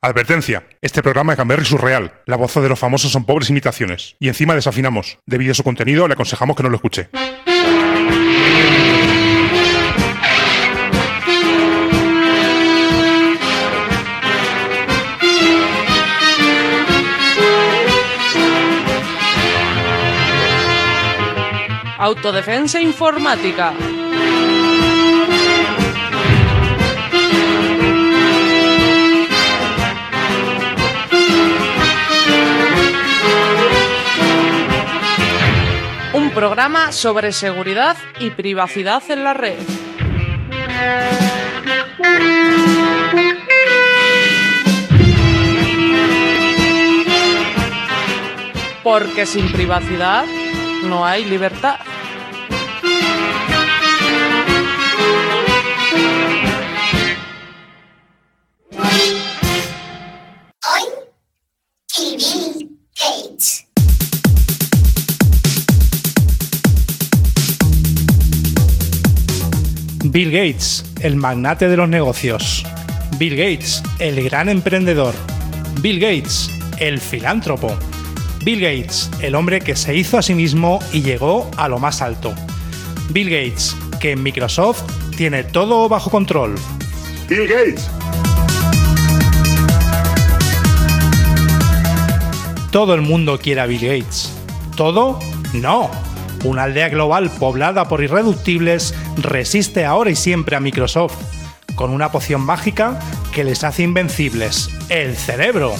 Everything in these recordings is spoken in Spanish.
Advertencia, este programa es Gamberry Surreal. La voz de los famosos son pobres imitaciones. Y encima desafinamos. Debido a su contenido, le aconsejamos que no lo escuche. Autodefensa informática. Un programa sobre seguridad y privacidad en la red. Porque sin privacidad no hay libertad. Hoy. Bill Gates, el magnate de los negocios. Bill Gates, el gran emprendedor. Bill Gates, el filántropo. Bill Gates, el hombre que se hizo a sí mismo y llegó a lo más alto. Bill Gates, que en Microsoft tiene todo bajo control. Bill Gates. Todo el mundo quiere a Bill Gates. ¿Todo? No. Una aldea global poblada por irreductibles resiste ahora y siempre a Microsoft, con una poción mágica que les hace invencibles, el cerebro.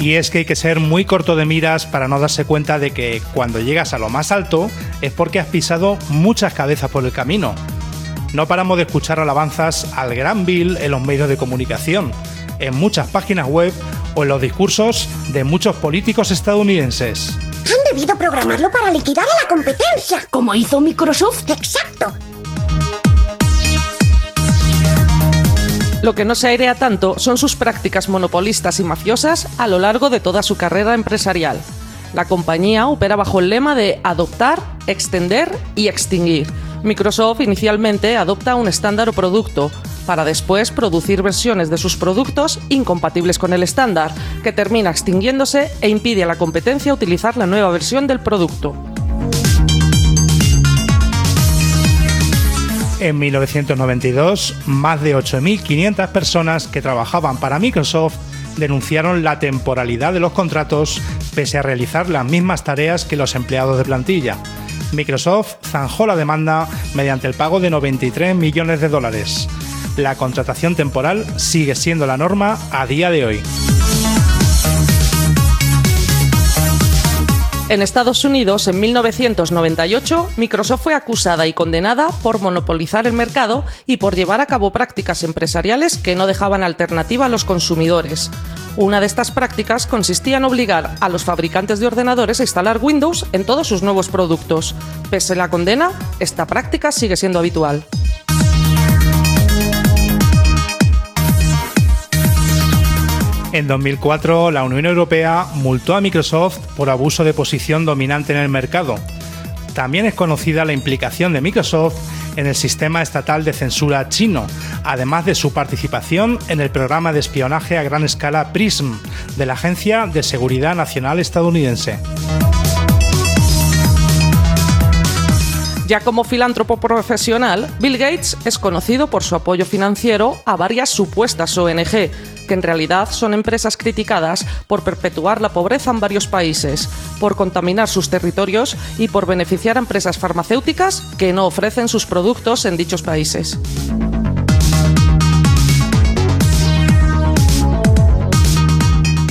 Y es que hay que ser muy corto de miras para no darse cuenta de que cuando llegas a lo más alto es porque has pisado muchas cabezas por el camino. No paramos de escuchar alabanzas al gran Bill en los medios de comunicación, en muchas páginas web o en los discursos de muchos políticos estadounidenses. Han debido programarlo para liquidar a la competencia. como hizo Microsoft. Exacto. Lo que no se airea tanto son sus prácticas monopolistas y mafiosas a lo largo de toda su carrera empresarial. La compañía opera bajo el lema de adoptar, extender y extinguir. Microsoft inicialmente adopta un estándar o producto, para después producir versiones de sus productos incompatibles con el estándar, que termina extinguiéndose e impide a la competencia utilizar la nueva versión del producto. En 1992, más de 8.500 personas que trabajaban para Microsoft denunciaron la temporalidad de los contratos pese a realizar las mismas tareas que los empleados de plantilla. Microsoft zanjó la demanda mediante el pago de 93 millones de dólares. La contratación temporal sigue siendo la norma a día de hoy. En Estados Unidos, en 1998, Microsoft fue acusada y condenada por monopolizar el mercado y por llevar a cabo prácticas empresariales que no dejaban alternativa a los consumidores. Una de estas prácticas consistía en obligar a los fabricantes de ordenadores a instalar Windows en todos sus nuevos productos. Pese a la condena, esta práctica sigue siendo habitual. En 2004, la Unión Europea multó a Microsoft por abuso de posición dominante en el mercado. También es conocida la implicación de Microsoft en el sistema estatal de censura chino, además de su participación en el programa de espionaje a gran escala PRISM de la Agencia de Seguridad Nacional estadounidense. Ya como filántropo profesional, Bill Gates es conocido por su apoyo financiero a varias supuestas ONG, que en realidad son empresas criticadas por perpetuar la pobreza en varios países, por contaminar sus territorios y por beneficiar a empresas farmacéuticas que no ofrecen sus productos en dichos países.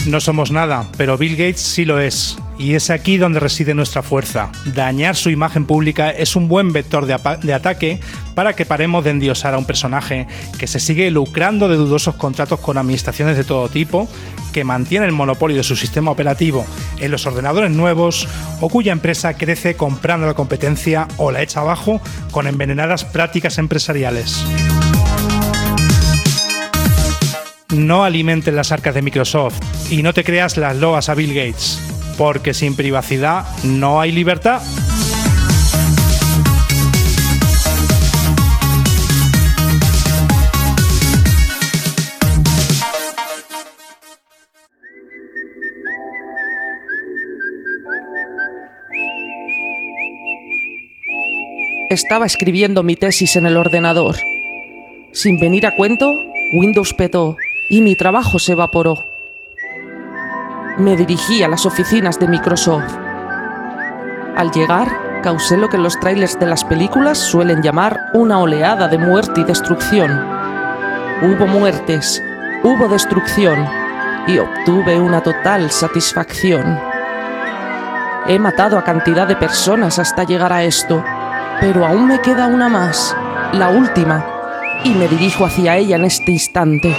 No somos nada, pero Bill Gates sí lo es. Y es aquí donde reside nuestra fuerza. Dañar su imagen pública es un buen vector de, ataque para que paremos de endiosar a un personaje que se sigue lucrando de dudosos contratos con administraciones de todo tipo, que mantiene el monopolio de su sistema operativo en los ordenadores nuevos o cuya empresa crece comprando la competencia o la echa abajo con envenenadas prácticas empresariales. No alimenten las arcas de Microsoft y no te creas las loas a Bill Gates, porque sin privacidad no hay libertad. Estaba escribiendo mi tesis en el ordenador. Sin venir a cuento, Windows petó y mi trabajo se evaporó. Me dirigí a las oficinas de Microsoft. Al llegar, causé lo que los trailers de las películas suelen llamar una oleada de muerte y destrucción. Hubo muertes, hubo destrucción y obtuve una total satisfacción. He matado a cantidad de personas hasta llegar a esto, pero aún me queda una más, la última, y me dirijo hacia ella en este instante.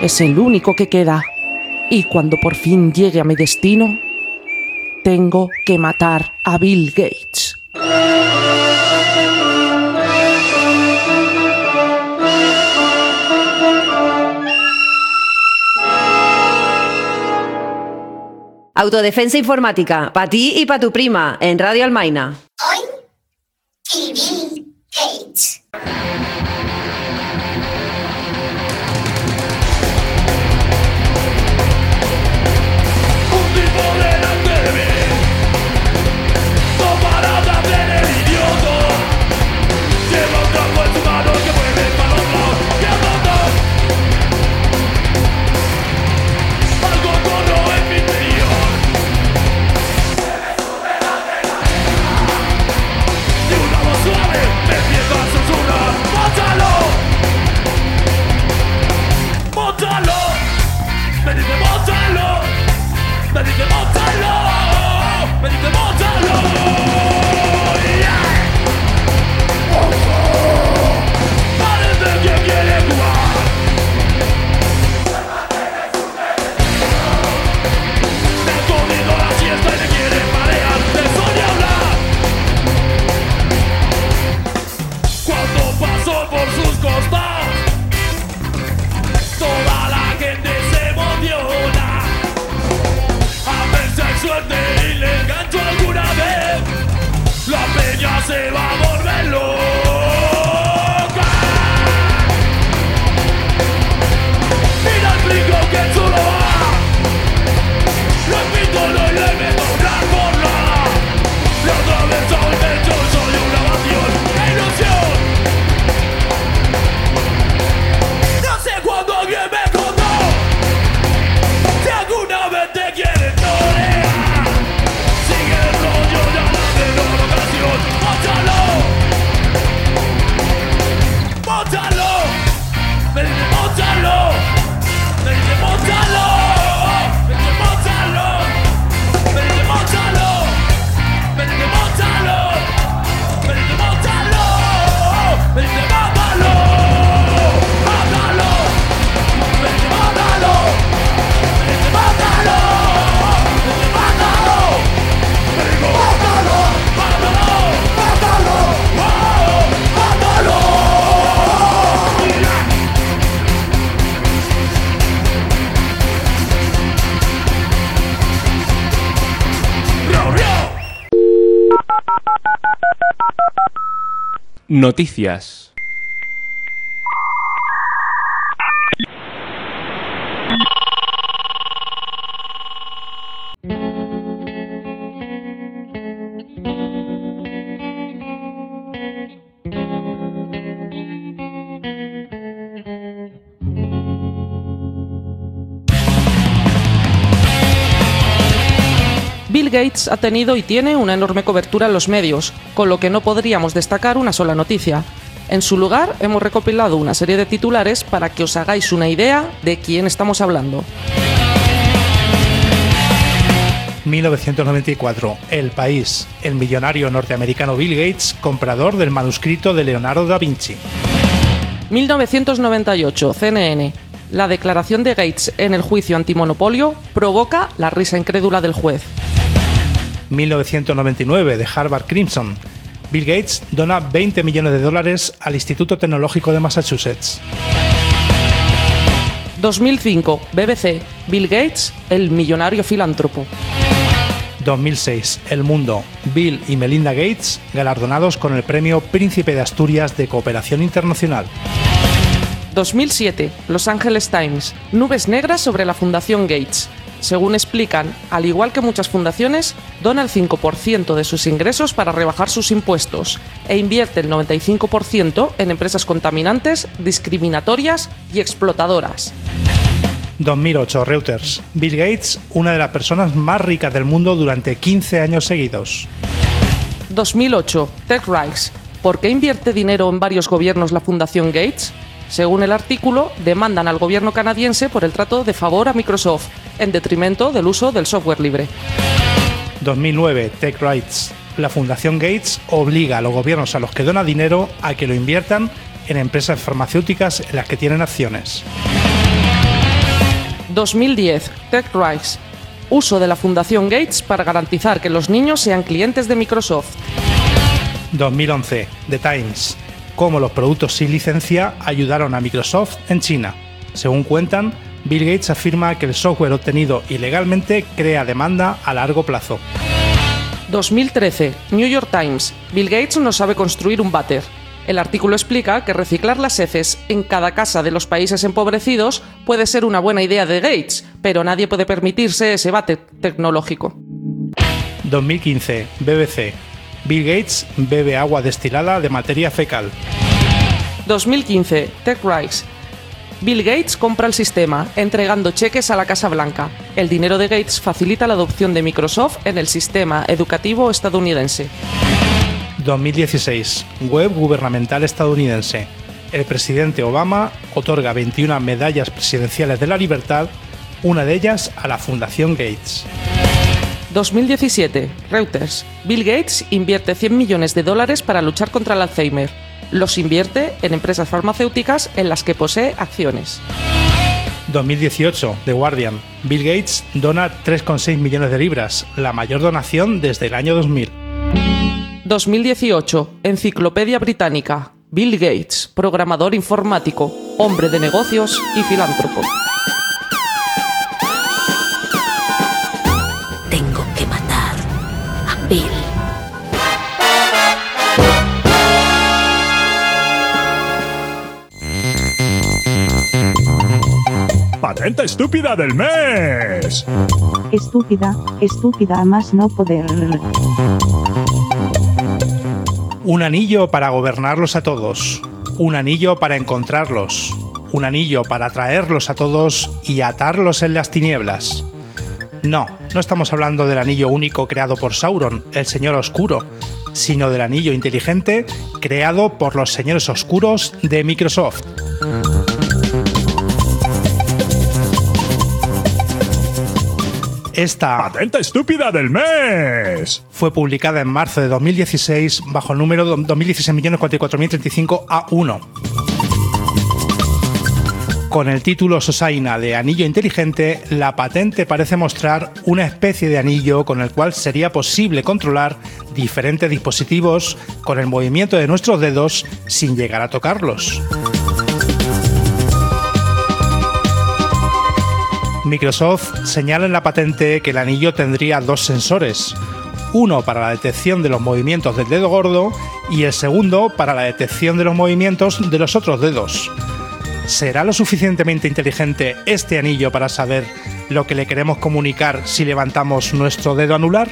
Es el único que queda. Y cuando por fin llegue a mi destino, tengo que matar a Bill Gates. Autodefensa informática, para ti y para tu prima, en Radio Almaina. Hoy y Bill Gates. 我是一只猛禽，我是一只猛禽。Noticias. Gates ha tenido y tiene una enorme cobertura en los medios, con lo que no podríamos destacar una sola noticia. En su lugar, hemos recopilado una serie de titulares para que os hagáis una idea de quién estamos hablando. 1994. El país. El millonario norteamericano Bill Gates, comprador del manuscrito de Leonardo da Vinci. 1998, CNN. La declaración de Gates en el juicio antimonopolio provoca la risa incrédula del juez. 1999 de Harvard Crimson. Bill Gates dona 20 millones de dólares al Instituto Tecnológico de Massachusetts. 2005, BBC. Bill Gates, el millonario filántropo. 2006, El Mundo. Bill y Melinda Gates galardonados con el premio Príncipe de Asturias de Cooperación Internacional. 2007, Los Angeles Times. Nubes negras sobre la Fundación Gates. Según explican, al igual que muchas fundaciones, dona el 5% de sus ingresos para rebajar sus impuestos e invierte el 95% en empresas contaminantes, discriminatorias y explotadoras. 2008, Reuters. Bill Gates, una de las personas más ricas del mundo durante 15 años seguidos. 2008, TechRise. ¿Por qué invierte dinero en varios gobiernos la Fundación Gates? Según el artículo, demandan al gobierno canadiense por el trato de favor a Microsoft, en detrimento del uso del software libre. 2009, TechRights. La Fundación Gates obliga a los gobiernos a los que dona dinero a que lo inviertan en empresas farmacéuticas en las que tienen acciones. 2010, TechRise. Uso de la Fundación Gates para garantizar que los niños sean clientes de Microsoft. 2011, The Times. Cómo los productos sin licencia ayudaron a Microsoft en China. Según cuentan, Bill Gates afirma que el software obtenido ilegalmente crea demanda a largo plazo. 2013, New York Times. Bill Gates no sabe construir un váter. El artículo explica que reciclar las heces en cada casa de los países empobrecidos puede ser una buena idea de Gates, pero nadie puede permitirse ese váter tecnológico. 2015, BBC. Bill Gates bebe agua destilada de materia fecal. 2015, TechRise. Bill Gates compra el sistema, entregando cheques a la Casa Blanca. El dinero de Gates facilita la adopción de Microsoft en el sistema educativo estadounidense. 2016, web gubernamental estadounidense. El presidente Obama otorga 21 medallas presidenciales de la libertad, una de ellas a la Fundación Gates. 2017, Reuters. Bill Gates invierte 100 millones de dólares para luchar contra el Alzheimer. Los invierte en empresas farmacéuticas en las que posee acciones. 2018, The Guardian. Bill Gates dona 3,6 millones de libras, la mayor donación desde el año 2000. 2018, Enciclopedia Británica. Bill Gates, programador informático, hombre de negocios y filántropo. Patente estúpida del mes. Estúpida, estúpida a más no poder. Un anillo para gobernarlos a todos. Un anillo para encontrarlos. Un anillo para atraerlos a todos y atarlos en las tinieblas. No, no estamos hablando del anillo único creado por Sauron, el Señor Oscuro, sino del anillo inteligente creado por los señores oscuros de Microsoft. Esta Patente estúpida del mes. fue publicada en marzo de 2016 bajo el número 2016-44.035A1. Con el título Sosaina de Anillo Inteligente, la patente parece mostrar una especie de anillo con el cual sería posible controlar diferentes dispositivos con el movimiento de nuestros dedos sin llegar a tocarlos. Microsoft señala en la patente que el anillo tendría dos sensores, uno para la detección de los movimientos del dedo gordo y el segundo para la detección de los movimientos de los otros dedos. ¿Será lo suficientemente inteligente este anillo para saber lo que le queremos comunicar si levantamos nuestro dedo anular?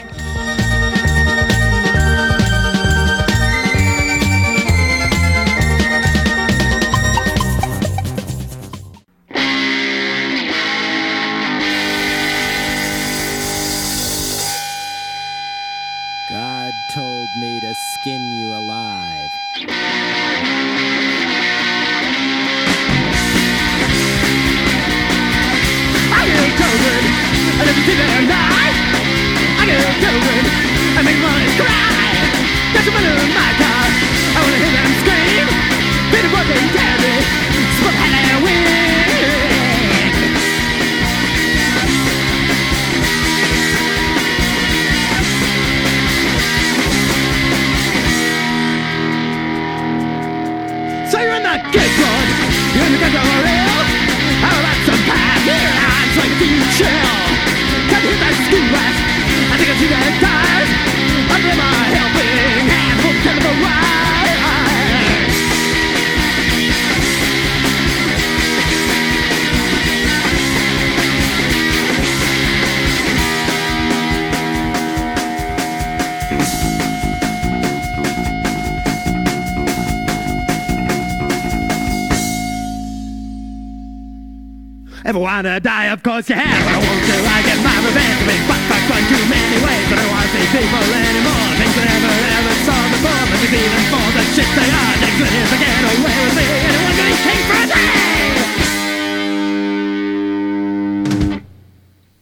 Wanna die? Of course you have. But I won't do. I get my revenge. Been fuck, fuck, fuck too many ways. I don't wanna see people anymore. Things I never ever saw before. But it's even for the shit they are. They could ever get away with me. Anyone gonna king for a day?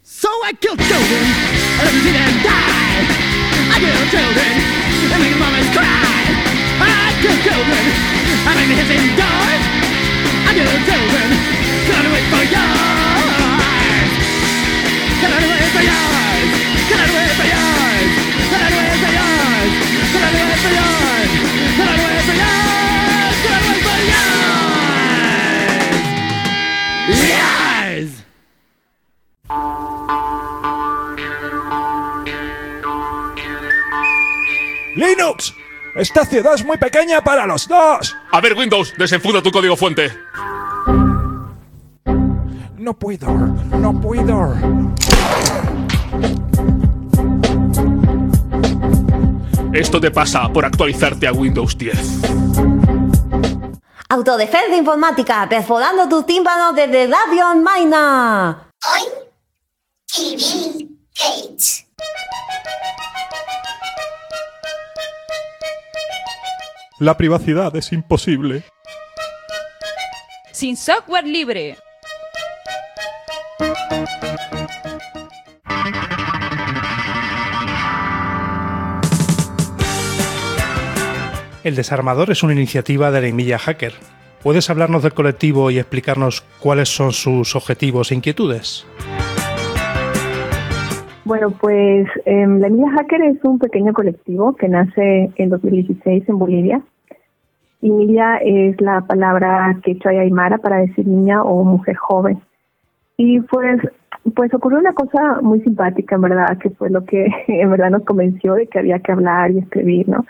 So I killed children. Let them see them die. I killed children. Esta ciudad es muy pequeña para los dos. A ver, Windows, desenfunda tu código fuente. No puedo, no puedo. Esto te pasa por actualizarte a Windows 10. Autodefensa informática, perforando tus tímpanos desde Radio Maina. TV Gates. La privacidad es imposible. Sin software libre. El Desarmador es una iniciativa de la Emilia Hacker. ¿Puedes hablarnos del colectivo y explicarnos cuáles son sus objetivos e inquietudes? Bueno, pues em, la Emilia Hacker es un pequeño colectivo que nace en 2016 en Bolivia. Y Emilia es la palabra quechua y aymara para decir niña o mujer joven. Y pues, pues ocurrió una cosa muy simpática, en verdad, que fue lo que en verdad nos convenció de que había que hablar y escribir, ¿no?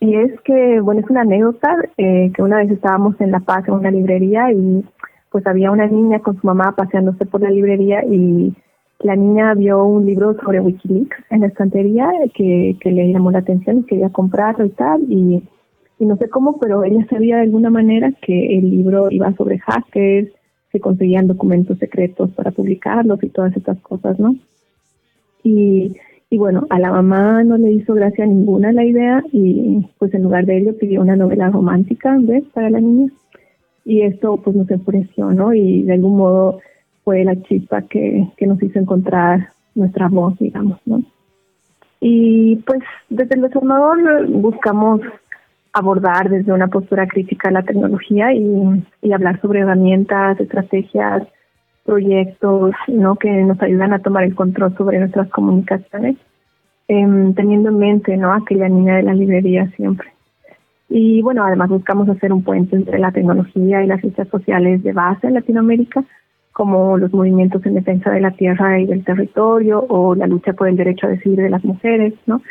Y es que, bueno, es una anécdota eh, que una vez estábamos en La Paz en una librería y pues había una niña con su mamá paseándose por la librería y la niña vio un libro sobre Wikileaks en la estantería que, que le llamó la atención y quería comprarlo y tal. Y, no sé cómo, pero ella sabía de alguna manera que el libro iba sobre hackers, que conseguían documentos secretos para publicarlos y todas estas cosas, ¿no? Y, y bueno, a la mamá no le hizo gracia ninguna la idea y pues en lugar de ello pidió una novela romántica, ¿ves? Para la niña. Y esto pues nos enfureció, ¿no? Y de algún modo fue la chispa que, que nos hizo encontrar nuestra voz, digamos, ¿no? Y pues desde el desarmador buscamos abordar desde una postura crítica la tecnología y, y hablar sobre herramientas, estrategias, proyectos, ¿no? Que nos ayudan a tomar el control sobre nuestras comunicaciones, em, teniendo en mente, ¿no? Aquella niña de la librería siempre. Y bueno, además buscamos hacer un puente entre la tecnología y las ciencias sociales de base en Latinoamérica, como los movimientos en defensa de la tierra y del territorio o la lucha por el derecho a decidir de las mujeres, ¿no?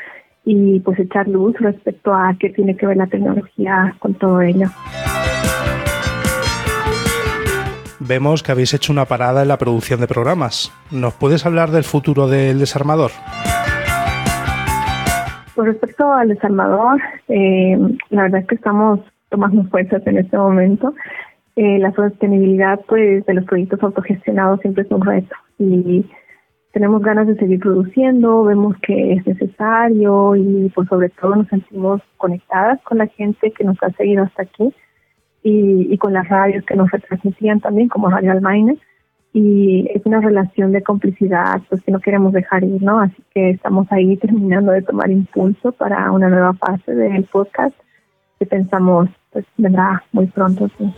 Y pues echar luz respecto a qué tiene que ver la tecnología con todo ello. Vemos que habéis hecho una parada en la producción de programas. ¿Nos puedes hablar del futuro del desarmador? Con respecto al desarmador, eh, la verdad es que estamos tomando fuerzas en este momento. Eh, la sostenibilidad pues de los proyectos autogestionados siempre es un reto y tenemos ganas de seguir produciendo, vemos que es necesario y por sobre todo nos sentimos conectadas con la gente que nos ha seguido hasta aquí y, y con las radios que nos retransmitían también como Radio Almaine y es una relación de complicidad pues que no queremos dejar ir, ¿no? Así que estamos ahí terminando de tomar impulso para una nueva fase del podcast que pensamos pues vendrá muy pronto, sí.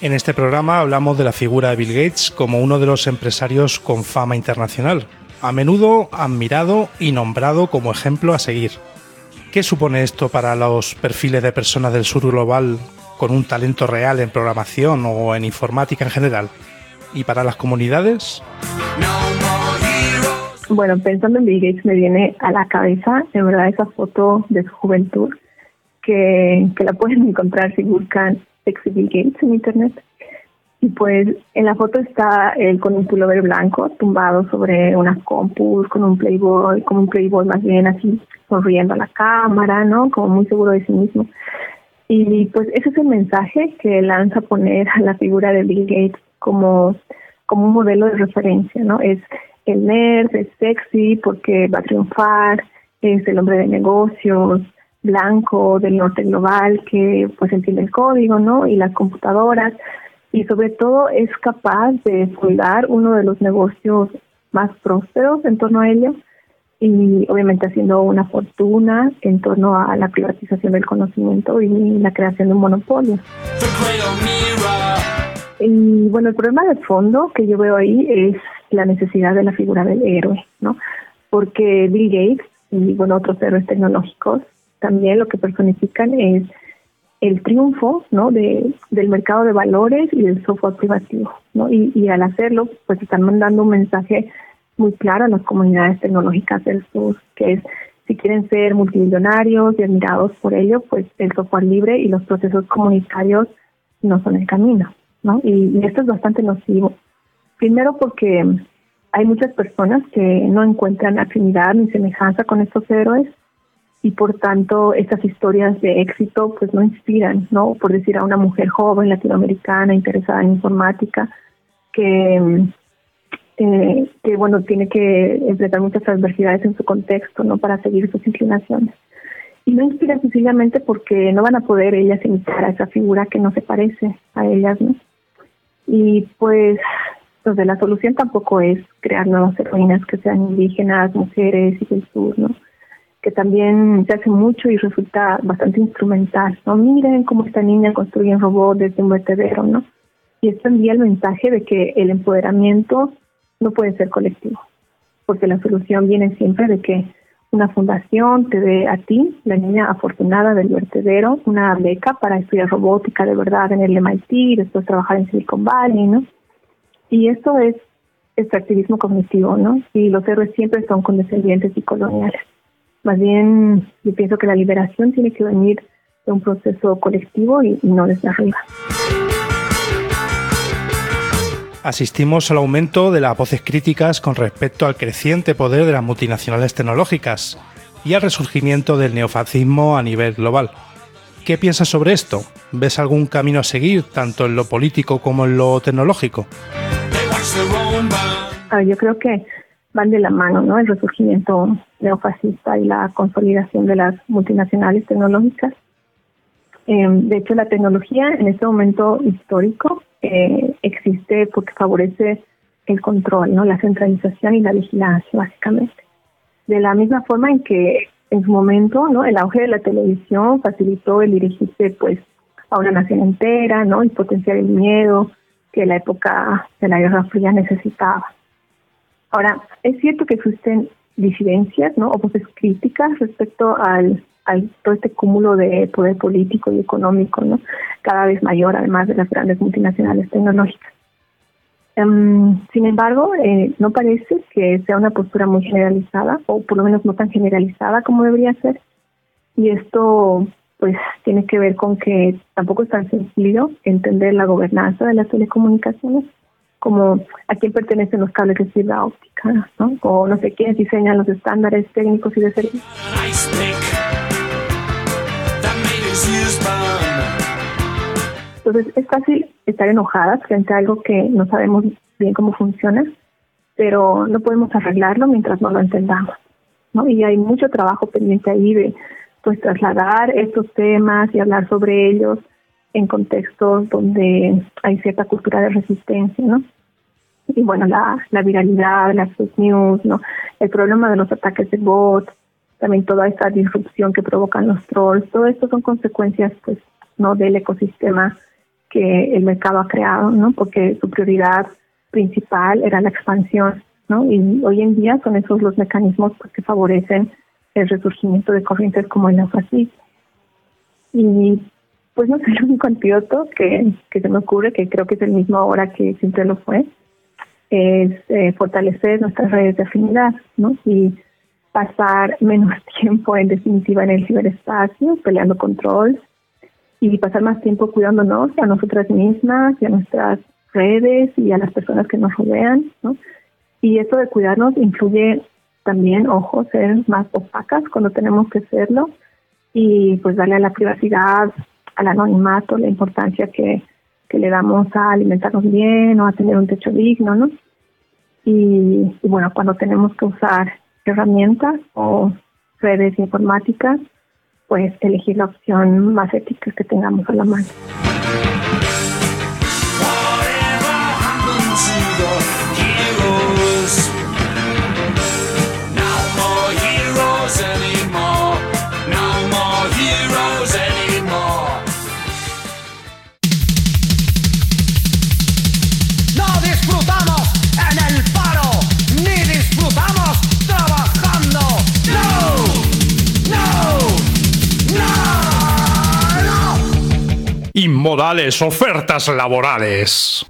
En este programa hablamos de la figura de Bill Gates como uno de los empresarios con fama internacional, a menudo admirado y nombrado como ejemplo a seguir. ¿Qué supone esto para los perfiles de personas del sur global con un talento real en programación o en informática en general? ¿Y para las comunidades? Bueno, pensando en Bill Gates me viene a la cabeza, en verdad, esa foto de su juventud que, que la pueden encontrar si buscan Sexy Bill Gates en internet. Y pues en la foto está él con un pullover blanco tumbado sobre unas compus, con un playboy, como un playboy más bien así sonriendo a la cámara, ¿no? Como muy seguro de sí mismo. Y pues ese es el mensaje que lanza poner a la figura de Bill Gates como, como un modelo de referencia, ¿no? Es el nerd, es sexy porque va a triunfar, es el hombre de negocios, blanco del norte global que pues entiende el código, ¿no? Y las computadoras y sobre todo es capaz de fundar uno de los negocios más prósperos en torno a ello y obviamente haciendo una fortuna en torno a la privatización del conocimiento y la creación de un monopolio. Y bueno, el problema de fondo que yo veo ahí es la necesidad de la figura del héroe, ¿no? Porque Bill Gates y bueno, otros héroes tecnológicos también lo que personifican es el triunfo ¿no? de, del mercado de valores y del software privativo. ¿no? Y, al hacerlo, pues están mandando un mensaje muy claro a las comunidades tecnológicas del sur, que es si quieren ser multimillonarios y admirados por ello, pues el software libre y los procesos comunitarios no son el camino. ¿no? Y esto es bastante nocivo. Primero porque hay muchas personas que no encuentran afinidad ni semejanza con estos héroes y por tanto estas historias de éxito pues no inspiran, ¿no? Por decir a una mujer joven latinoamericana interesada en informática que eh, que bueno tiene que enfrentar muchas adversidades en su contexto, ¿no? Para seguir sus inclinaciones. Y no inspiran sencillamente porque no van a poder ellas imitar a esa figura que no se parece a ellas, ¿no? Y pues entonces la solución tampoco es crear nuevas heroínas que sean indígenas, mujeres y del sur, ¿no? que también se hace mucho y resulta bastante instrumental, ¿no? Miren cómo esta niña construye un robot desde un vertedero, ¿no? Y esto envía el mensaje de que el empoderamiento no puede ser colectivo, porque la solución viene siempre de que una fundación te dé a ti, la niña afortunada del vertedero, una beca para estudiar robótica de verdad en el MIT y después trabajar en Silicon Valley, ¿no? Y esto es extractivismo cognitivo, ¿no? Y los héroes siempre son condescendientes y coloniales. Más bien, yo pienso que la liberación tiene que venir de un proceso colectivo y, no desde arriba. Asistimos al aumento de las voces críticas con respecto al creciente poder de las multinacionales tecnológicas y al resurgimiento del neofascismo a nivel global. ¿Qué piensas sobre esto? ¿Ves algún camino a seguir, tanto en lo político como en lo tecnológico? Ah, yo creo que van de la mano, ¿no? El resurgimiento neofascista y la consolidación de las multinacionales tecnológicas. Eh, de hecho, la tecnología en este momento histórico eh, existe porque favorece el control. La centralización y la vigilancia, básicamente. De la misma forma en que en su momento. El auge de la televisión facilitó el dirigirse, pues, a una nación entera, ¿no? Y potenciar el miedo que la época de la Guerra Fría necesitaba. Ahora, es cierto que existen disidencias, ¿no? O voces críticas respecto al, al todo este cúmulo de poder político y económico, ¿no? Cada vez mayor, además de las grandes multinacionales tecnológicas. Um, sin embargo, eh, no parece que sea una postura muy generalizada, o por lo menos no tan generalizada como debería ser. Y esto, pues, tiene que ver con que tampoco es tan sencillo entender la gobernanza de las telecomunicaciones como a quién pertenecen los cables de fibra óptica, ¿no? O no sé quiénes diseñan los estándares técnicos y de servicio. Entonces es fácil estar enojadas frente a algo que no sabemos bien cómo funciona, pero no podemos arreglarlo mientras no lo entendamos, ¿no? Y hay mucho trabajo pendiente ahí de pues trasladar estos temas y hablar sobre ellos en contextos donde hay cierta cultura de resistencia, ¿no? Y bueno, la, la viralidad, las fake news, ¿no? El problema de los ataques de bots, también toda esta disrupción que provocan los trolls, todo esto son consecuencias, pues, ¿no? Del ecosistema que el mercado ha creado, ¿no? Porque su prioridad principal era la expansión, ¿no? Y hoy en día son esos los mecanismos pues, que favorecen el resurgimiento de corrientes como el neofascismo. Y pues no sé, el único antídoto que, que se me ocurre, que creo que es el mismo ahora que siempre lo fue, es eh, fortalecer nuestras redes de afinidad, ¿no? Y pasar menos tiempo, en definitiva, en el ciberespacio, peleando control, y pasar más tiempo cuidándonos a nosotras mismas y a nuestras redes y a las personas que nos rodean, ¿no? Y eso de cuidarnos influye también, ojo, ser más opacas cuando tenemos que serlo y pues darle a la privacidad al anonimato, la importancia que, que le damos a alimentarnos bien o a tener un techo digno, ¿no? Y, y bueno, cuando tenemos que usar herramientas o redes informáticas, pues elegir la opción más ética que tengamos a la mano. No. Inmodales ofertas laborales.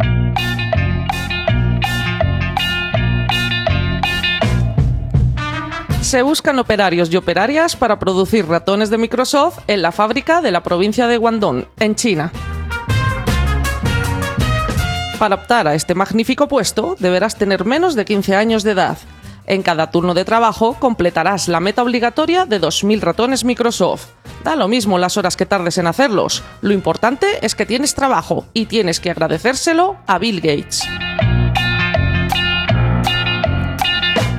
Se buscan operarios y operarias para producir ratones de Microsoft en la fábrica de la provincia de Guangdong, en China. Para optar a este magnífico puesto, deberás tener menos de 15 años de edad. En cada turno de trabajo completarás la meta obligatoria de 2.000 ratones Microsoft. Da lo mismo las horas que tardes en hacerlos. Lo importante es que tienes trabajo y tienes que agradecérselo a Bill Gates.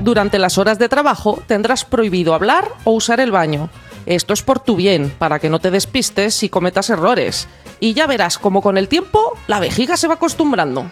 Durante las horas de trabajo tendrás prohibido hablar o usar el baño. Esto es por tu bien, para que no te despistes y cometas errores. Y ya verás cómo con el tiempo la vejiga se va acostumbrando.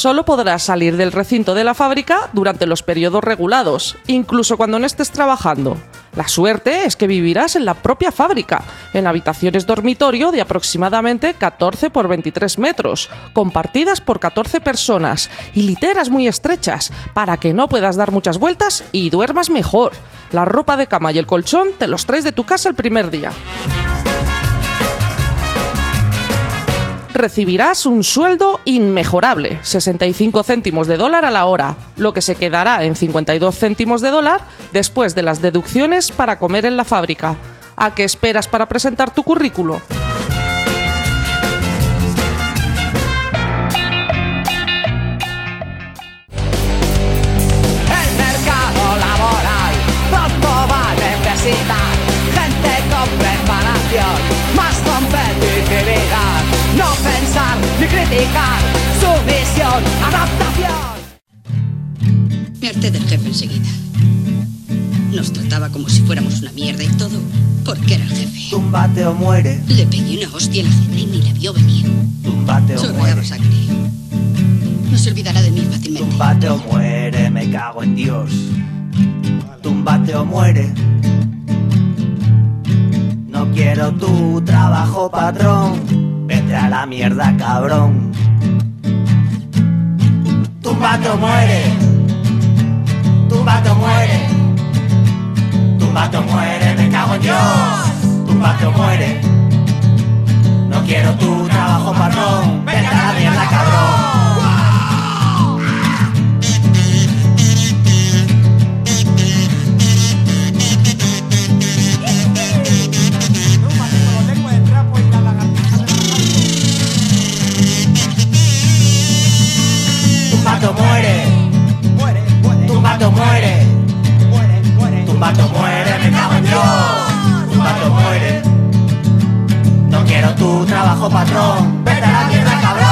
Solo podrás salir del recinto de la fábrica durante los periodos regulados, incluso cuando no estés trabajando. La suerte es que vivirás en la propia fábrica, en habitaciones dormitorio de aproximadamente 14 por 23 metros, compartidas por 14 personas y literas muy estrechas, para que no puedas dar muchas vueltas y duermas mejor. La ropa de cama y el colchón te los traes de tu casa el primer día. Recibirás un sueldo inmejorable, 65 céntimos de dólar a la hora, lo que se quedará en 52 céntimos de dólar después de las deducciones para comer en la fábrica. ¿A qué esperas para presentar tu currículo? Criticar, sumisión, adaptación. Me harté del jefe enseguida. Nos trataba como si fuéramos una mierda y todo porque era el jefe. Tumbate o muere, Le pegué una hostia a la gente y ni la vio venir. tumbate o muere, sangre. No se olvidará de mí fácilmente. tumbate o muere, me cago en Dios. Tumbate o muere. No quiero tu trabajo, patrón. Vete a la mierda, cabrón. Tumbate o muere. Tumbate o muere. Tumbate o muere, me cago en Dios. Tumbate o muere. No quiero tu trabajo, patrón. Vete a la mierda, cabrón. Tumbato muere. Tumbato muere. Tumbato muere, me cago en Dios. Tumbato muere. No quiero tu trabajo, patrón. Vete a la mierda, cabrón.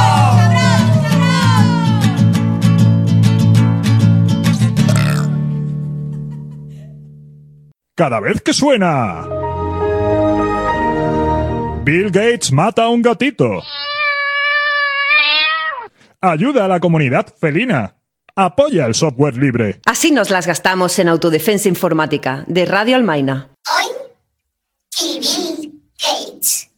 Cada vez que suena. Bill Gates mata a un gatito. Ayuda a la comunidad felina. Apoya el software libre. Así nos las gastamos en Autodefensa Informática, de Radio Almaina. y Bill Gates.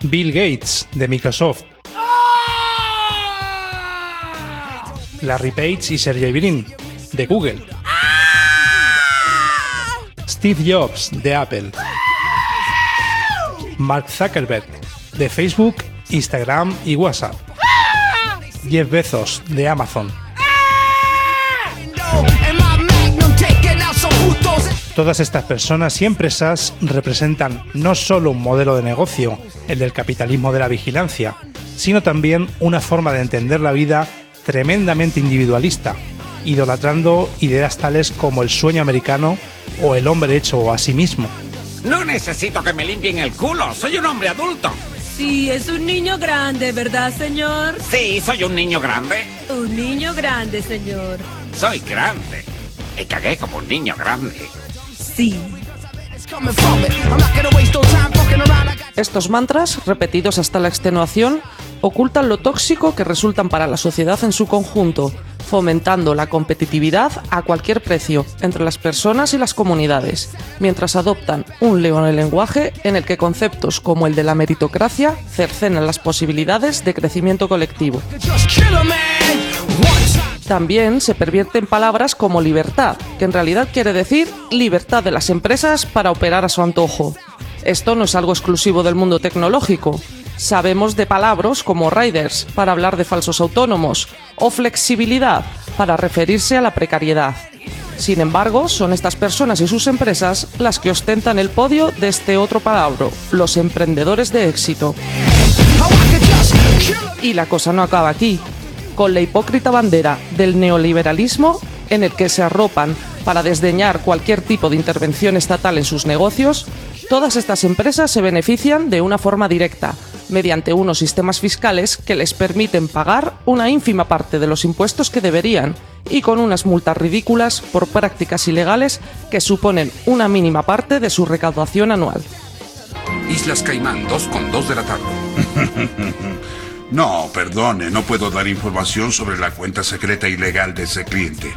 Bill Gates, de Microsoft. Larry Page y Sergey Brin, de Google. Steve Jobs, de Apple. Mark Zuckerberg, de Facebook, Instagram y WhatsApp. Jeff Bezos, de Amazon. Todas estas personas y empresas representan no solo un modelo de negocio, el del capitalismo de la vigilancia, sino también una forma de entender la vida tremendamente individualista, idolatrando ideas tales como el sueño americano o el hombre hecho a sí mismo. No necesito que me limpien el culo, soy un hombre adulto. Sí, es un niño grande, ¿verdad, señor? Sí, soy un niño grande. Un niño grande, señor. Soy grande. Me cagué como un niño grande. Sí. Estos mantras, repetidos hasta la extenuación, ocultan lo tóxico que resultan para la sociedad en su conjunto, fomentando la competitividad a cualquier precio entre las personas y las comunidades, mientras adoptan un león el lenguaje en el que conceptos como el de la meritocracia cercenan las posibilidades de crecimiento colectivo. También se pervierten palabras como libertad, que en realidad quiere decir libertad de las empresas para operar a su antojo. Esto no es algo exclusivo del mundo tecnológico. Sabemos de palabras como riders para hablar de falsos autónomos o flexibilidad para referirse a la precariedad. Sin embargo, son estas personas y sus empresas las que ostentan el podio de este otro palabra, los emprendedores de éxito. Y la cosa no acaba aquí. Con la hipócrita bandera del neoliberalismo, en el que se arropan para desdeñar cualquier tipo de intervención estatal en sus negocios, todas estas empresas se benefician de una forma directa, mediante unos sistemas fiscales que les permiten pagar una ínfima parte de los impuestos que deberían y con unas multas ridículas por prácticas ilegales que suponen una mínima parte de su recaudación anual. Islas Caimán, 2 con 2 de la tarde. No, perdone, no puedo dar información sobre la cuenta secreta ilegal de ese cliente.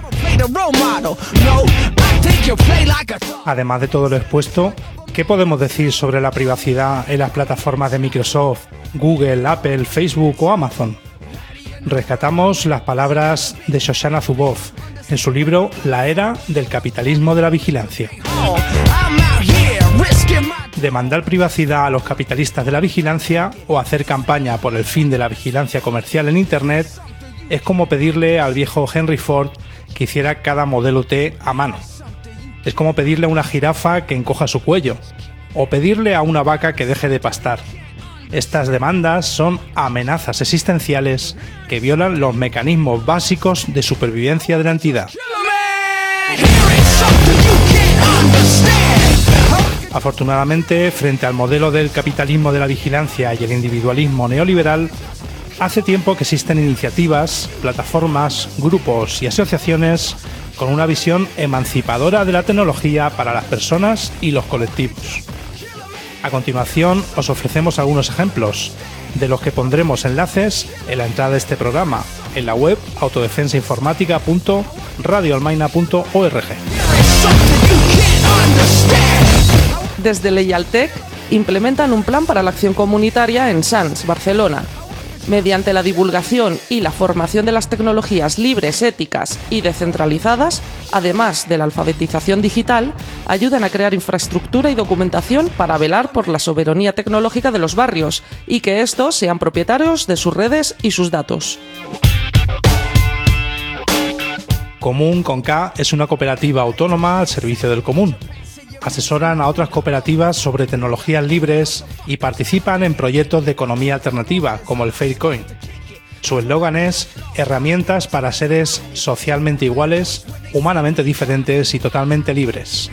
Además de todo lo expuesto, ¿qué podemos decir sobre la privacidad en las plataformas de Microsoft, Google, Apple, Facebook o Amazon? Rescatamos las palabras de Shoshana Zuboff en su libro La era del capitalismo de la vigilancia. Demandar privacidad a los capitalistas de la vigilancia o hacer campaña por el fin de la vigilancia comercial en Internet es como pedirle al viejo Henry Ford que hiciera cada modelo T a mano. Es como pedirle a una jirafa que encoja su cuello o pedirle a una vaca que deje de pastar. Estas demandas son amenazas existenciales que violan los mecanismos básicos de supervivencia de la entidad. Afortunadamente, frente al modelo del capitalismo de la vigilancia y el individualismo neoliberal, hace tiempo que existen iniciativas, plataformas, grupos y asociaciones con una visión emancipadora de la tecnología para las personas y los colectivos. A continuación, os ofrecemos algunos ejemplos, de los que pondremos enlaces en la entrada de este programa, en la web autodefensainformática.radioalmaina.org. Desde Leyaltec implementan un plan para la acción comunitaria en Sants, Barcelona. Mediante la divulgación y la formación de las tecnologías libres, éticas y descentralizadas, además de la alfabetización digital, ayudan a crear infraestructura y documentación para velar por la soberanía tecnológica de los barrios y que estos sean propietarios de sus redes y sus datos. Común con K es una cooperativa autónoma al servicio del común. Asesoran a otras cooperativas sobre tecnologías libres y participan en proyectos de economía alternativa como el Faircoin. Su eslogan es herramientas para seres socialmente iguales, humanamente diferentes y totalmente libres.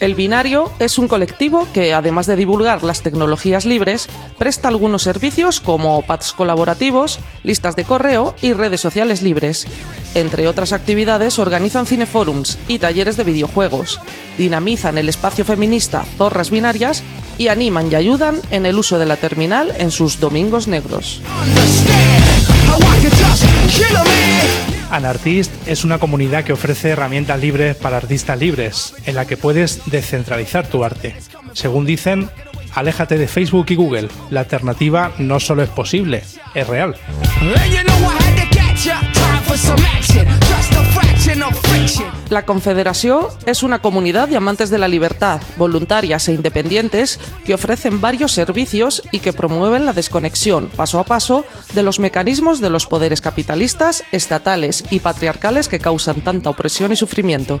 El Binario es un colectivo que, además de divulgar las tecnologías libres, presta algunos servicios como pads colaborativos, listas de correo y redes sociales libres. Entre otras actividades, organizan cineforums y talleres de videojuegos, dinamizan el espacio feminista Zorras Binarias y animan y ayudan en el uso de la terminal en sus domingos negros. Anartist es una comunidad que ofrece herramientas libres para artistas libres, en la que puedes descentralizar tu arte. Según dicen, aléjate de Facebook y Google. La alternativa no solo es posible, es real. La Confederación es una comunidad de amantes de la libertad, voluntarias e independientes que ofrecen varios servicios y que promueven la desconexión, paso a paso, de los mecanismos de los poderes capitalistas, estatales y patriarcales que causan tanta opresión y sufrimiento.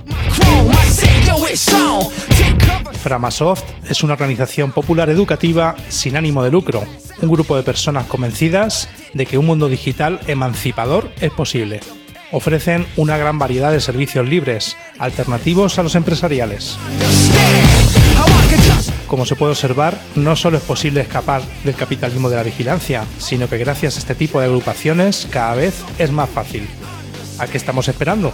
Framasoft es una organización popular educativa sin ánimo de lucro, un grupo de personas convencidas de que un mundo digital emancipador es posible. Ofrecen una gran variedad de servicios libres, alternativos a los empresariales. Como se puede observar, no solo es posible escapar del capitalismo de la vigilancia, sino que gracias a este tipo de agrupaciones cada vez es más fácil. ¿A qué estamos esperando?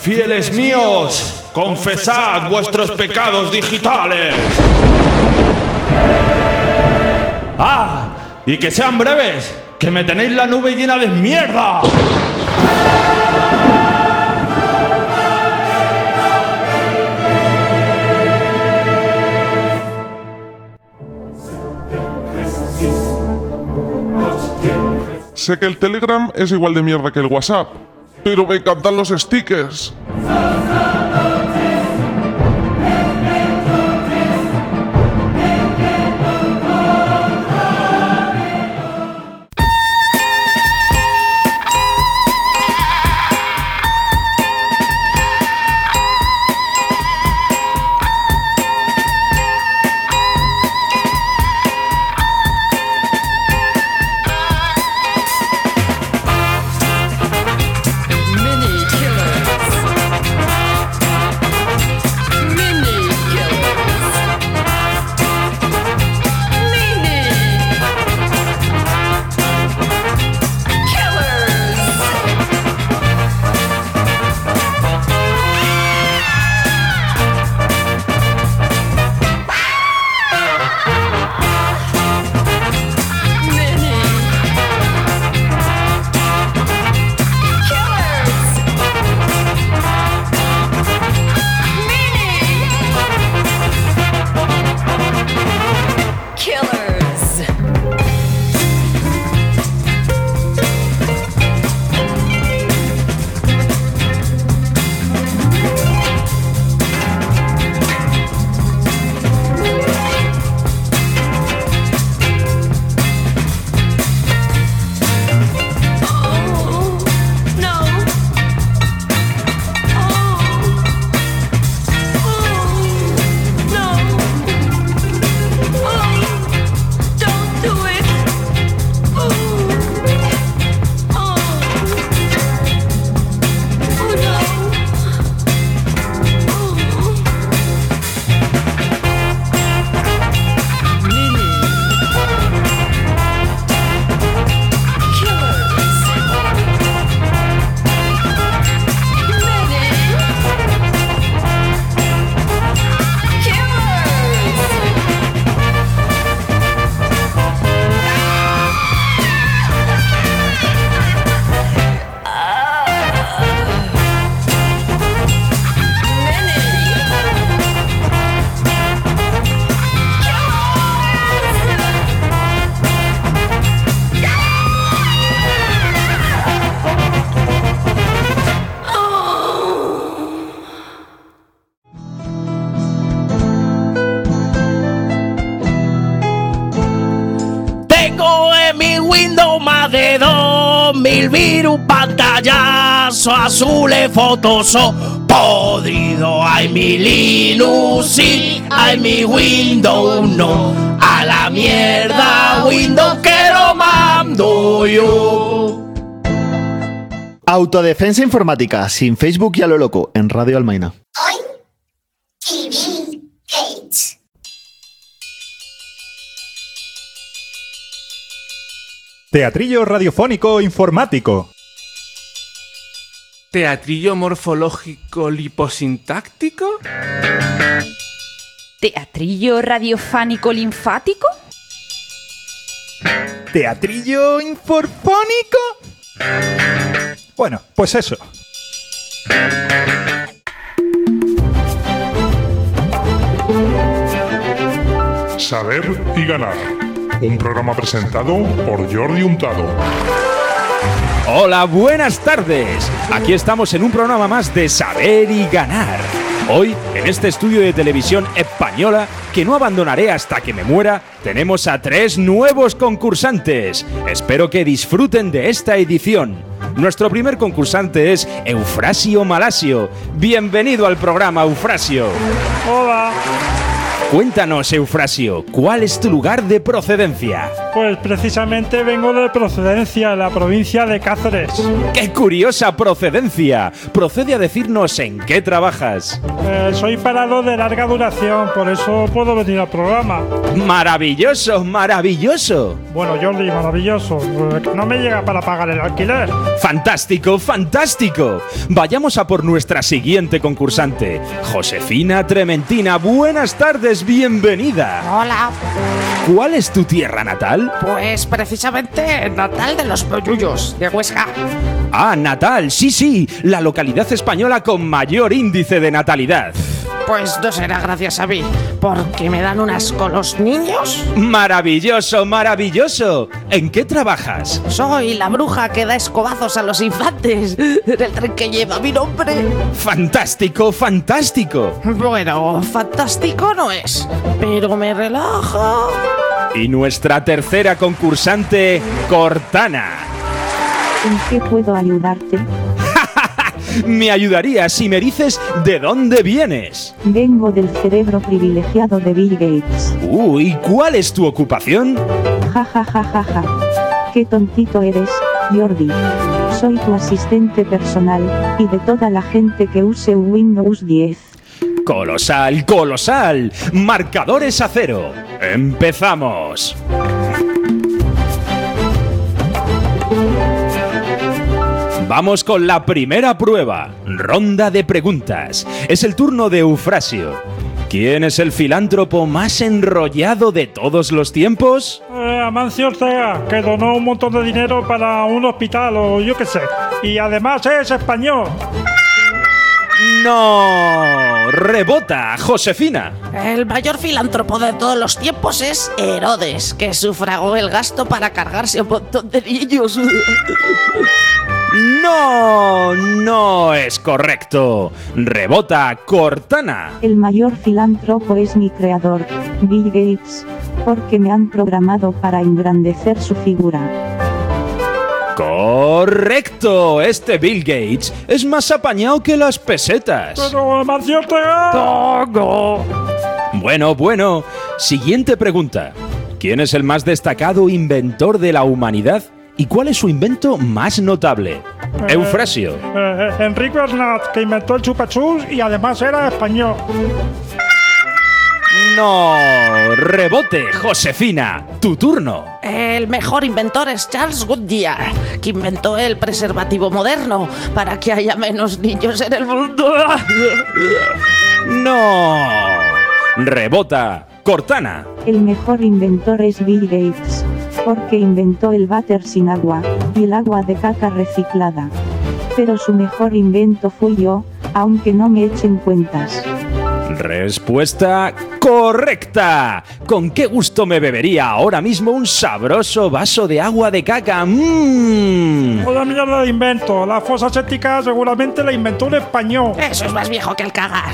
Fieles míos, confesad vuestros pecados digitales. ¡Ah! Y que sean breves, que me tenéis la nube llena de mierda. Sé que el Telegram es igual de mierda que el WhatsApp, pero me encantan los stickers. 2000 virus, pantallazo azules, fotoso podrido. Hay mi Linux, sí, hay mi Windows, no. A la mierda, Windows que lo mando yo. Autodefensa informática, sin Facebook y a lo loco, en Radio Almaina. Teatrillo radiofónico informático. ¿Teatrillo morfológico liposintáctico? ¿Teatrillo radiofánico linfático? ¿Teatrillo inforfónico? Bueno, pues eso. Saber y ganar. Un programa presentado por Jordi Untado. Hola, buenas tardes. Aquí estamos en un programa más de Saber y Ganar. Hoy, en este estudio de televisión española, que no abandonaré hasta que me muera, tenemos a tres nuevos concursantes. Espero que disfruten de esta edición. Nuestro primer concursante es Eufrasio Malasio. Bienvenido al programa, Eufrasio. Hola. Cuéntanos, Eufrasio, ¿cuál es tu lugar de procedencia? Pues precisamente vengo de procedencia, la provincia de Cáceres. ¡Qué curiosa procedencia! Procede a decirnos en qué trabajas. Eh, soy parado de larga duración, por eso puedo venir al programa. ¡Maravilloso, maravilloso! Bueno, Jordi, maravilloso. Eh, No me llega para pagar el alquiler. ¡Fantástico, fantástico! Vayamos a por nuestra siguiente concursante, Josefina Trementina. Buenas tardes, bienvenida. Hola, ¿Cuál es tu tierra natal? pues precisamente Natal de los Bollullos, de Huesca. Ah, Natal, sí, sí, la localidad española con mayor índice de natalidad. Pues no será gracias a mí, porque me dan unas con los niños. Maravilloso, maravilloso. ¿En qué trabajas? Soy la bruja que da escobazos a los infantes en el tren que lleva mi nombre. Fantástico, fantástico. Bueno, fantástico no es, pero me relaja. Y nuestra tercera concursante, Cortana. ¿En qué puedo ayudarte? Me ayudaría si me dices de dónde vienes. Vengo del cerebro privilegiado de Bill Gates. Uy, ¿cuál es tu ocupación? Ja ja ja ja ja. Qué tontito eres, Jordi. Soy tu asistente personal, y de toda la gente que use Windows 10. Colosal, colosal. Marcadores a cero. Empezamos. Vamos con la primera prueba. Ronda de preguntas. Es el turno de Eufrasio. ¿Quién es el filántropo más enrollado de todos los tiempos? Eh, Amancio Ortega, que donó un montón de dinero para un hospital o yo qué sé. Y además es español. No. Rebota, Josefina. El mayor filántropo de todos los tiempos es Herodes, que sufragó el gasto para cargarse a un montón de niños. No, no es correcto. Rebota, Cortana. El mayor filántropo es mi creador, Bill Gates, porque me han programado para engrandecer su figura. Correcto. Este Bill Gates es más apañado que las pesetas. Pero Amancio Ortega. Bueno, bueno. Siguiente pregunta. ¿Quién es el más destacado inventor de la humanidad? ¿Y cuál es su invento más notable? Eh, Eufrasio. eh, Enrique Bernat, que inventó el chupachus y además era español. No. Rebote, Josefina. Tu turno. El mejor inventor es Charles Goodyear, que inventó el preservativo moderno para que haya menos niños en el mundo. No. Rebota, Cortana. El mejor inventor es Bill Gates, porque inventó el váter sin agua, y el agua de caca reciclada. Pero su mejor invento fui yo, aunque no me echen cuentas. Respuesta correcta. ¿Con qué gusto me bebería ahora mismo un sabroso vaso de agua de caca? Mmm. Otra mierda de invento. La fosa séptica seguramente la inventó un español. Eso es más viejo que el cagar.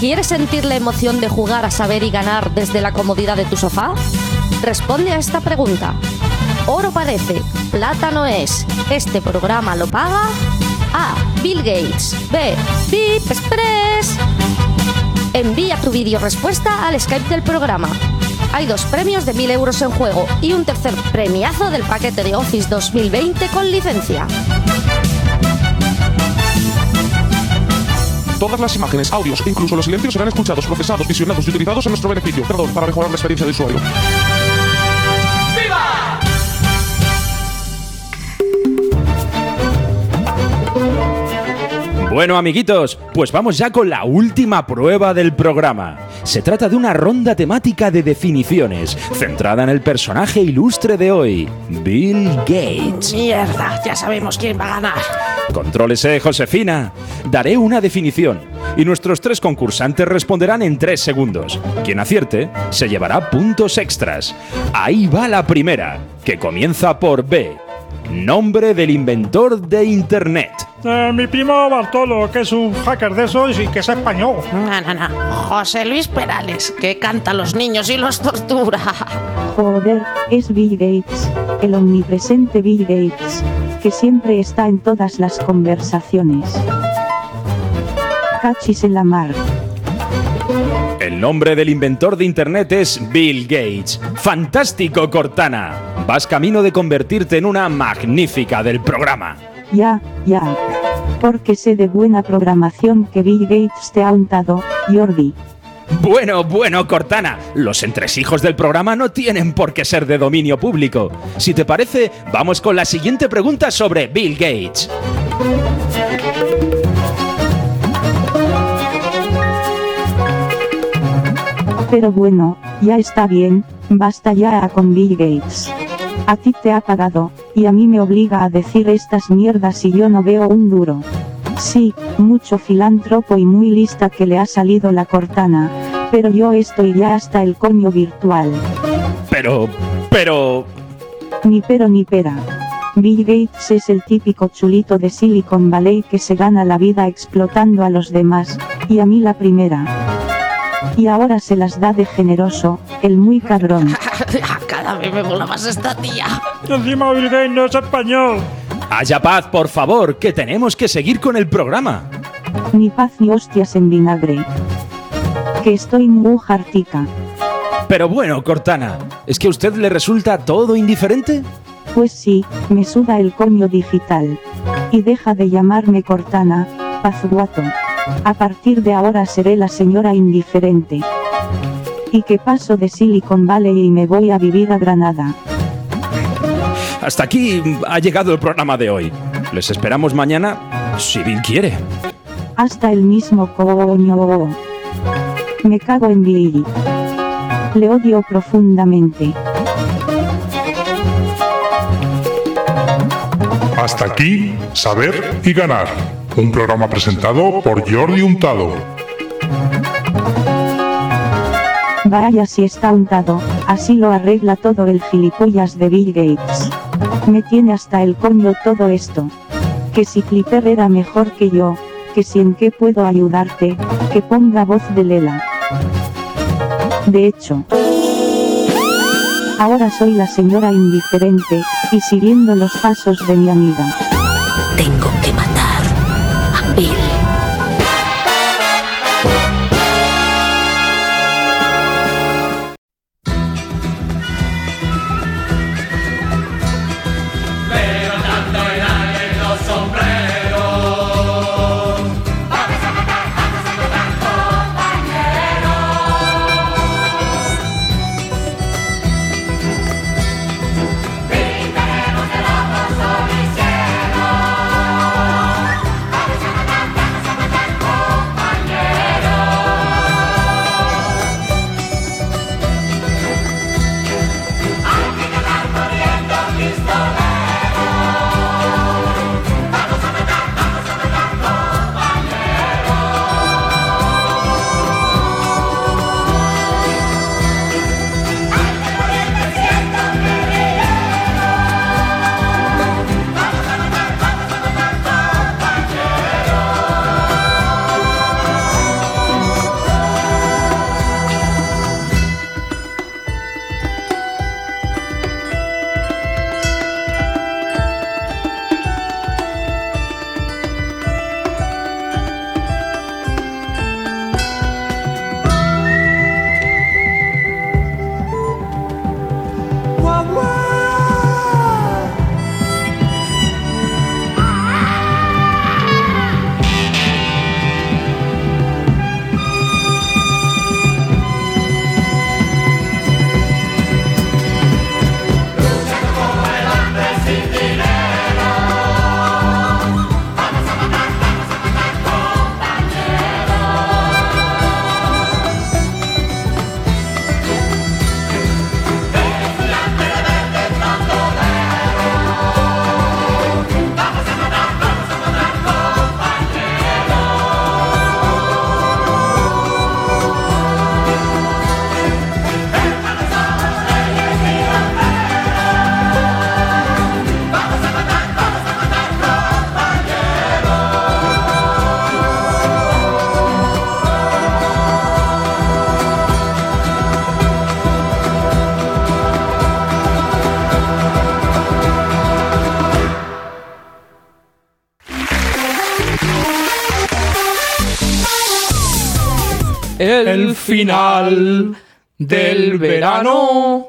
¿Quieres sentir la emoción de jugar a saber y ganar desde la comodidad de tu sofá? Responde a esta pregunta. Oro parece, plata no es. ¿Este programa lo paga? A. Bill Gates. B. Beep Express. Envía tu vídeo respuesta al Skype del programa. Hay dos premios de 1000 euros en juego y un tercer premiazo del paquete de Office 2020 con licencia. Todas las imágenes, audios e incluso los silencios serán escuchados, procesados, visionados y utilizados en nuestro beneficio. Perdón, para mejorar la experiencia de usuario. Bueno, amiguitos, pues vamos ya con la última prueba del programa. Se trata de una ronda temática de definiciones, centrada en el personaje ilustre de hoy, Bill Gates. Mierda, ya sabemos quién va a ganar. Contrólese, Josefina. Daré una definición. y nuestros tres concursantes responderán en tres segundos. Quien acierte se llevará puntos extras. Ahí va la primera, que comienza por B. Nombre del inventor de Internet. Eh, mi primo Bartolo, que es un hacker de esos y que es español. No, no, no. José Luis Perales, que canta a los niños y los tortura. Joder, es Bill Gates, el omnipresente Bill Gates, que siempre está en todas las conversaciones. Cachis en la mar. El nombre del inventor de Internet es Bill Gates. ¡Fantástico, Cortana! Vas camino de convertirte en una magnífica del programa. Ya, ya. Porque sé de buena programación que Bill Gates te ha untado, Jordi. Bueno, bueno, Cortana, los entresijos del programa no tienen por qué ser de dominio público. Si te parece, vamos con la siguiente pregunta sobre Bill Gates. Pero bueno, ya está bien, basta ya con Bill Gates. A ti te ha pagado, y a mí me obliga a decir estas mierdas y yo no veo un duro. Sí, mucho filántropo y muy lista que le ha salido la cortana, pero yo estoy ya hasta el coño virtual. Pero, pero... Ni pero ni pera. Bill Gates es el típico chulito de Silicon Valley que se gana la vida explotando a los demás, y a mí la primera. Y ahora se las da de generoso, el muy cabrón. Cada vez me mola más esta tía. Encima Bill Gates no es español. Haya paz, por favor, que tenemos que seguir con el programa. Ni paz ni hostias en vinagre. Que estoy muy hartica. Pero bueno, Cortana, ¿es que a usted le resulta todo indiferente? Pues sí, me suda el coño digital. Y deja de llamarme Cortana, pazguato. A partir de ahora seré la señora indiferente. Y que paso de Silicon Valley y me voy a vivir a Granada. Hasta aquí ha llegado el programa de hoy. Les esperamos mañana, si Bill quiere. Hasta el mismo coño. Me cago en Bill. Le odio profundamente. Hasta aquí, Saber y Ganar. Un programa presentado por Jordi Untado. Vaya si está untado, así lo arregla todo el gilipollas de Bill Gates. Me tiene hasta el coño todo esto. Que si Clipper era mejor que yo, que si en qué puedo ayudarte, que ponga voz de Lela. De hecho, ahora soy la señora indiferente, y siguiendo los pasos de mi amiga. El final del verano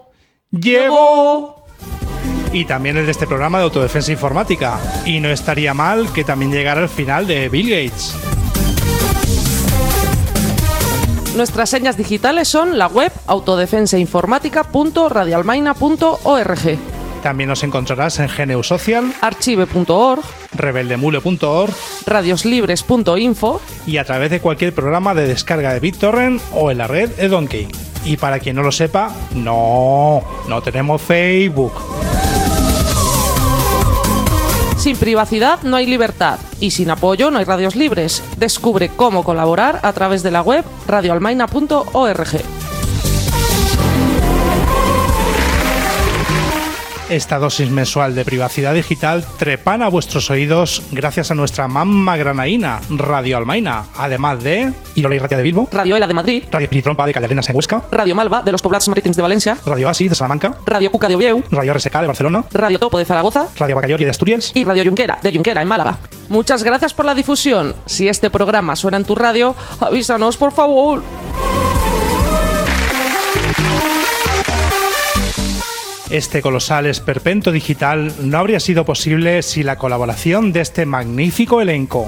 llegó. Y también el de este programa de autodefensa informática. Y no estaría mal que también llegara el final de Bill Gates. Nuestras señas digitales son la web autodefenseinformática.radialmaina.org, También nos encontrarás en GNU Social, archive.org, rebeldemule.org radioslibres.info y a través de cualquier programa de descarga de BitTorrent o en la red eDonkey. Y para quien no lo sepa, no, no tenemos Facebook. Sin privacidad no hay libertad y sin apoyo no hay radios libres. Descubre cómo colaborar a través de la web radioalmaina.org. Esta dosis mensual de privacidad digital trepan a vuestros oídos gracias a nuestra mamma granaína, Radio Almaina, además de Irola y Ratia de Bilbo, Radio Ela de Madrid, Radio Espiritrompa de Calderenas en Huesca, Radio Malva de los Poblados Marítimos de Valencia, Radio Asi de Salamanca, Radio Cuca de Oviedo, Radio RSK de Barcelona, Radio Topo de Zaragoza Radio Bacallori de Asturias y Radio Junquera de Junquera en Málaga. Muchas gracias por la difusión. Si este programa suena en tu radio, avísanos por favor. Este colosal esperpento digital no habría sido posible sin la colaboración de este magnífico elenco.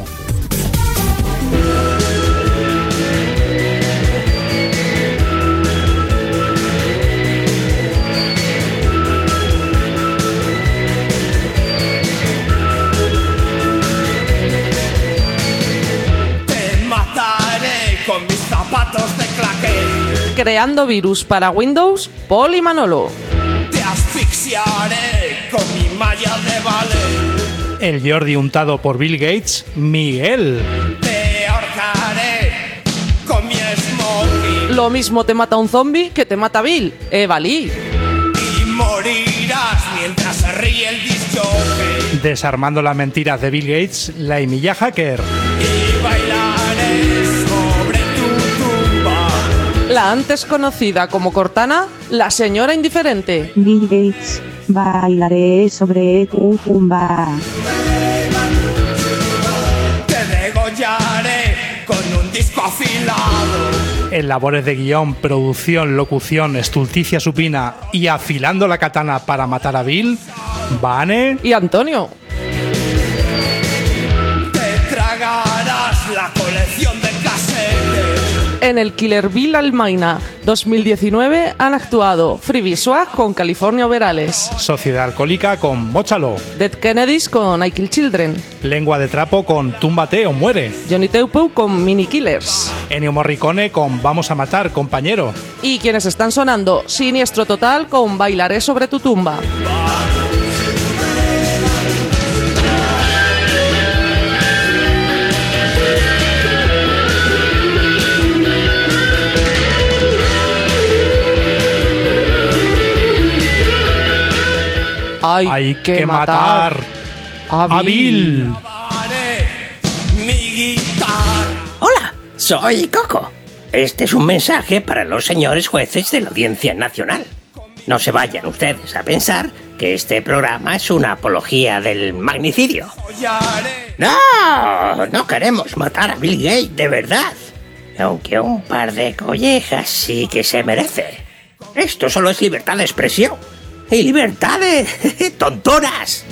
Te mataré con mis zapatos de claqué. Creando virus para Windows, Paul y Manolo. Asfixiaré con mi malla de ballet. El Jordi untado por Bill Gates, Miguel. Te ahorcaré con mi smoking. Lo mismo te mata un zombie que te mata Bill, Eva Lee. Y morirás mientras se ríe el disjockey. Desarmando las mentiras de Bill Gates, la Emilia Hacker. Y bailaré. La antes conocida como Cortana, la señora indiferente. Bill Gates, bailaré sobre tu tumba. Te degollaré con un disco afilado. En labores de guion, producción, locución, estulticia supina y afilando la katana para matar a Bill, Vane y Antonio. Te tragarás la colección. En el Killer Bill Almaina. 2019 han actuado Swag con California Overales, Sociedad Alcohólica con Móchalo, Dead Kennedys con I Kill Children, Lengua de Trapo con Túmbate o Muere, Johnny Teupo con Mini Killers. Ennio Morricone con Vamos a Matar, compañero. y quienes están sonando Siniestro Total con Bailaré sobre tu tumba. Hay, Hay que matar a Bill. Mi guitarra. Hola, soy Coco. Este es un mensaje para los señores jueces de la Audiencia Nacional. No se vayan ustedes a pensar que este programa es una apología del magnicidio. No, no queremos matar a Bill Gates de verdad. Aunque un par de collejas sí que se merece. Esto solo es libertad de expresión. Y libertad de tontonas.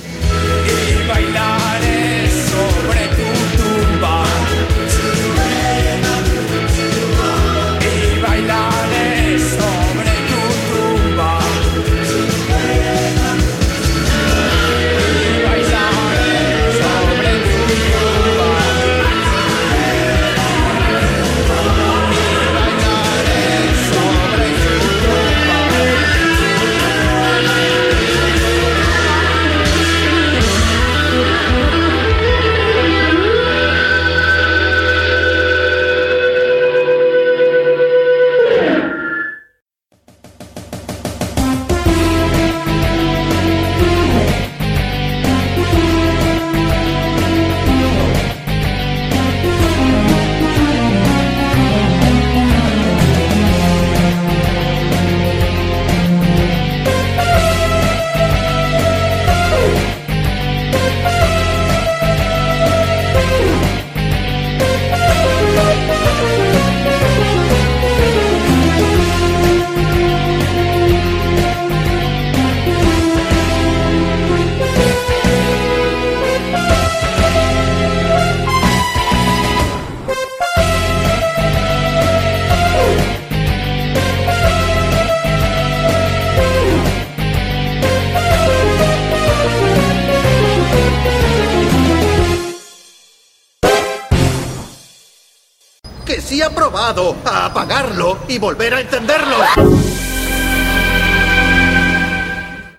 Y volver a encenderlo.